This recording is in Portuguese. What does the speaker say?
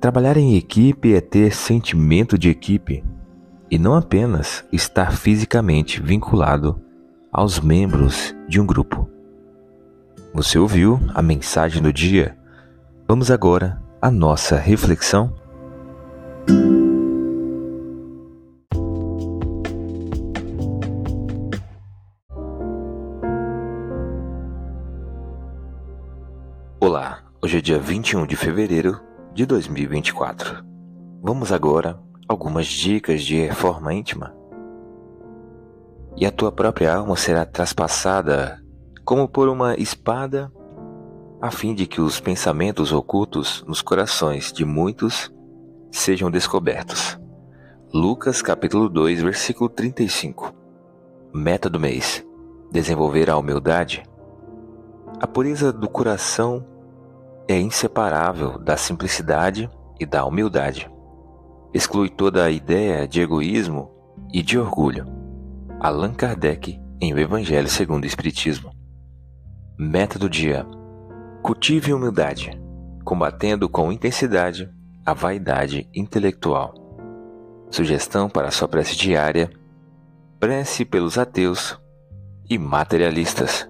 Trabalhar em equipe é ter sentimento de equipe e não apenas estar fisicamente vinculado aos membros de um grupo. Você ouviu a mensagem do dia? Vamos agora à nossa reflexão. Olá, hoje é dia 21 de fevereiro de 2024. Vamos agora algumas dicas de reforma íntima. E a tua própria alma será traspassada como por uma espada, a fim de que os pensamentos ocultos nos corações de muitos sejam descobertos. Lucas capítulo 2, versículo 35. Meta do mês: desenvolver a humildade. A pureza do coração é inseparável da simplicidade e da humildade. Exclui toda a ideia de egoísmo e de orgulho. Allan Kardec em O Evangelho segundo o Espiritismo. Meta do dia: cultive humildade, combatendo com intensidade a vaidade intelectual. Sugestão para sua prece diária: prece pelos ateus e materialistas.